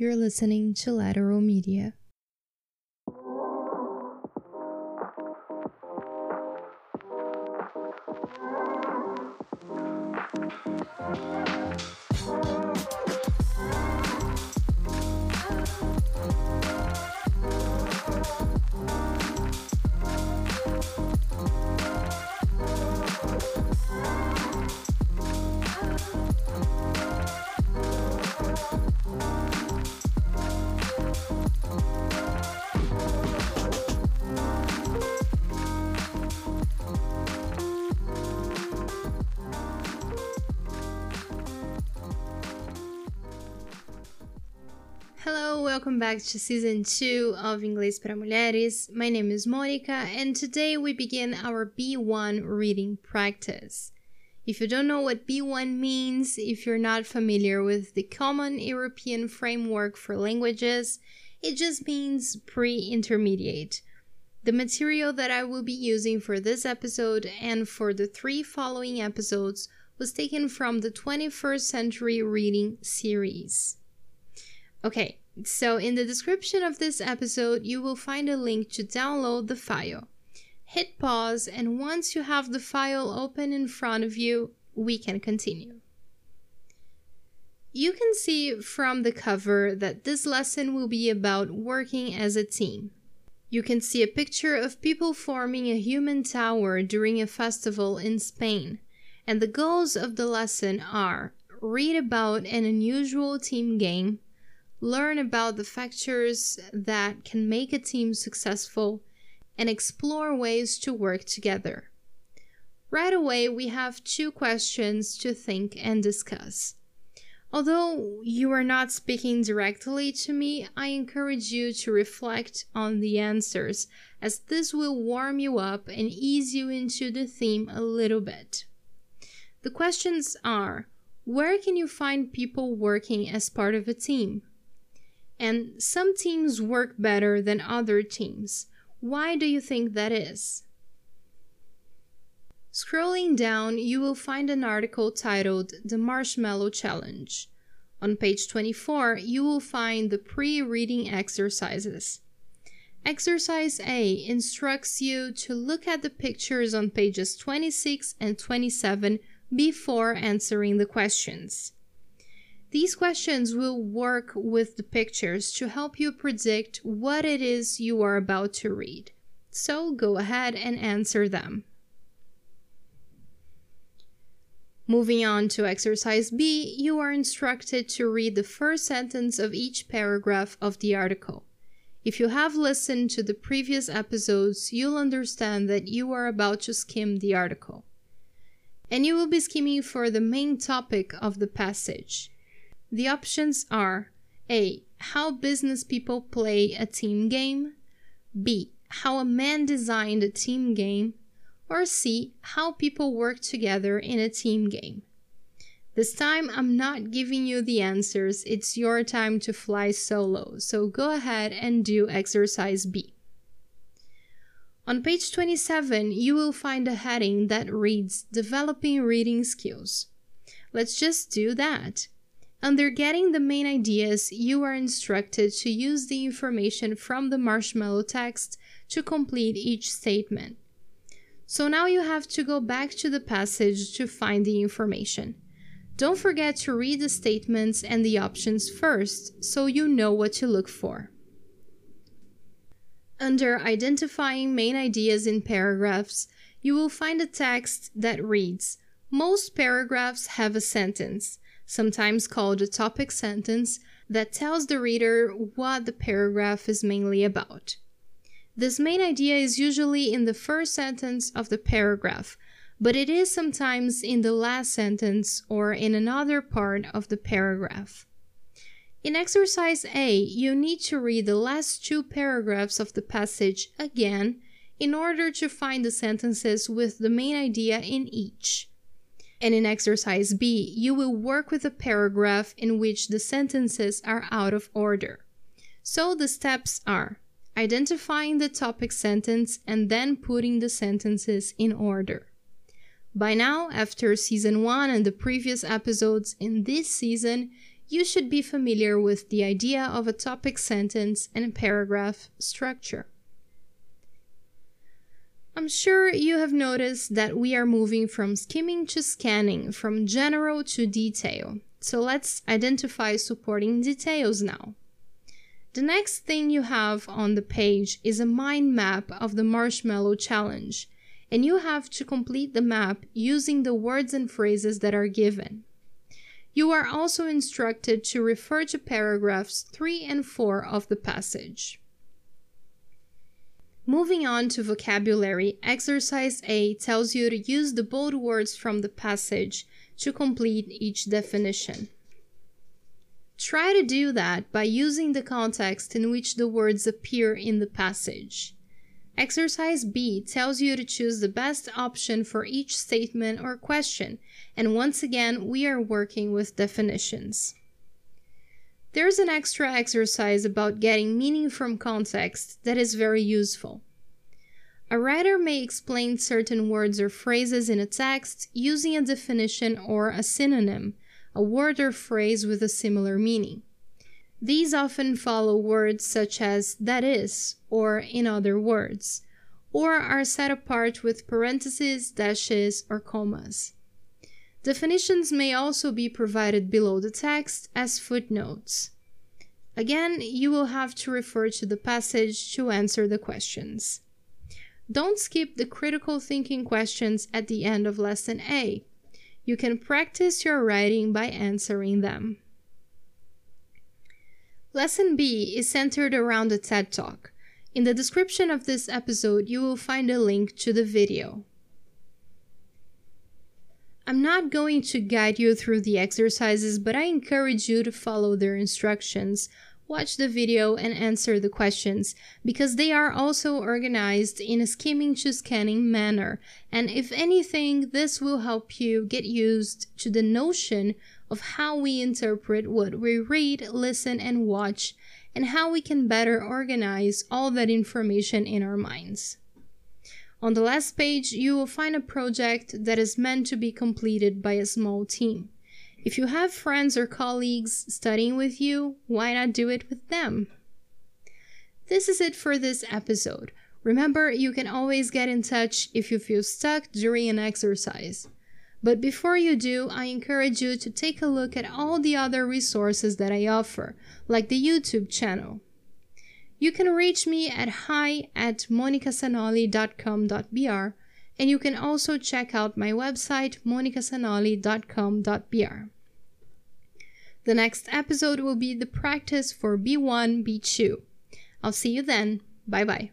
You're listening to Lateral Media. Hello, welcome back to season 2 of Inglês para Mulheres. My name is Monica, and today we begin our B1 reading practice. If you don't know what B1 means, if you're not familiar with the Common European Framework for Languages, it just means pre intermediate. The material that I will be using for this episode and for the three following episodes was taken from the 21st Century Reading series. Okay, so in the description of this episode, you will find a link to download the file. Hit pause, and once you have the file open in front of you, we can continue. You can see from the cover that this lesson will be about working as a team. You can see a picture of people forming a human tower during a festival in Spain, and the goals of the lesson are read about an unusual team game learn about the factors that can make a team successful, and explore ways to work together. Right away, we have two questions to think and discuss. Although you are not speaking directly to me, I encourage you to reflect on the answers, as this will warm you up and ease you into the theme a little bit. The questions are Where can you find people working as part of a team? And some teams work better than other teams. Why do you think that is? Scrolling down, you will find an article titled The Marshmallow Challenge. On page 24, you will find the pre reading exercises. Exercise A instructs you to look at the pictures on pages 26 and 27 before answering the questions. These questions will work with the pictures to help you predict what it is you are about to read. So go ahead and answer them. Moving on to exercise B, you are instructed to read the first sentence of each paragraph of the article. If you have listened to the previous episodes, you'll understand that you are about to skim the article. And you will be skimming for the main topic of the passage. The options are A. How business people play a team game. B. How a man designed a team game. Or C. How people work together in a team game. This time I'm not giving you the answers, it's your time to fly solo, so go ahead and do exercise B. On page 27, you will find a heading that reads Developing Reading Skills. Let's just do that. Under getting the main ideas, you are instructed to use the information from the marshmallow text to complete each statement. So now you have to go back to the passage to find the information. Don't forget to read the statements and the options first so you know what to look for. Under Identifying Main Ideas in Paragraphs, you will find a text that reads Most paragraphs have a sentence sometimes called a topic sentence, that tells the reader what the paragraph is mainly about. This main idea is usually in the first sentence of the paragraph, but it is sometimes in the last sentence or in another part of the paragraph. In exercise A, you need to read the last two paragraphs of the passage again in order to find the sentences with the main idea in each. And in exercise B, you will work with a paragraph in which the sentences are out of order. So the steps are identifying the topic sentence and then putting the sentences in order. By now, after season 1 and the previous episodes in this season, you should be familiar with the idea of a topic sentence and a paragraph structure. I'm sure you have noticed that we are moving from skimming to scanning, from general to detail. So let's identify supporting details now. The next thing you have on the page is a mind map of the Marshmallow Challenge, and you have to complete the map using the words and phrases that are given. You are also instructed to refer to paragraphs 3 and 4 of the passage. Moving on to vocabulary, exercise A tells you to use the bold words from the passage to complete each definition. Try to do that by using the context in which the words appear in the passage. Exercise B tells you to choose the best option for each statement or question, and once again, we are working with definitions. There's an extra exercise about getting meaning from context that is very useful. A writer may explain certain words or phrases in a text using a definition or a synonym, a word or phrase with a similar meaning. These often follow words such as that is or in other words, or are set apart with parentheses, dashes, or commas. Definitions may also be provided below the text as footnotes. Again, you will have to refer to the passage to answer the questions. Don't skip the critical thinking questions at the end of Lesson A. You can practice your writing by answering them. Lesson B is centered around a TED Talk. In the description of this episode, you will find a link to the video. I'm not going to guide you through the exercises, but I encourage you to follow their instructions, watch the video, and answer the questions because they are also organized in a skimming to scanning manner. And if anything, this will help you get used to the notion of how we interpret what we read, listen, and watch, and how we can better organize all that information in our minds. On the last page, you will find a project that is meant to be completed by a small team. If you have friends or colleagues studying with you, why not do it with them? This is it for this episode. Remember, you can always get in touch if you feel stuck during an exercise. But before you do, I encourage you to take a look at all the other resources that I offer, like the YouTube channel. You can reach me at hi at monicasanoli.com.br and you can also check out my website monicasanoli.com.br. The next episode will be the practice for B1, B2. I'll see you then. Bye bye.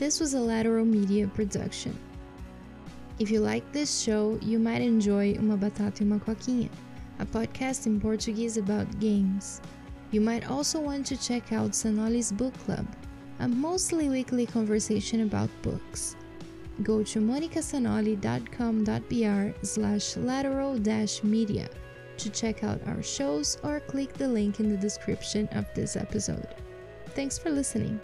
This was a Lateral Media production. If you like this show, you might enjoy Uma Batata e uma Coquinha, a podcast in Portuguese about games. You might also want to check out Sanoli's Book Club, a mostly weekly conversation about books. Go to monicasanoli.com.br slash lateral media to check out our shows or click the link in the description of this episode. Thanks for listening.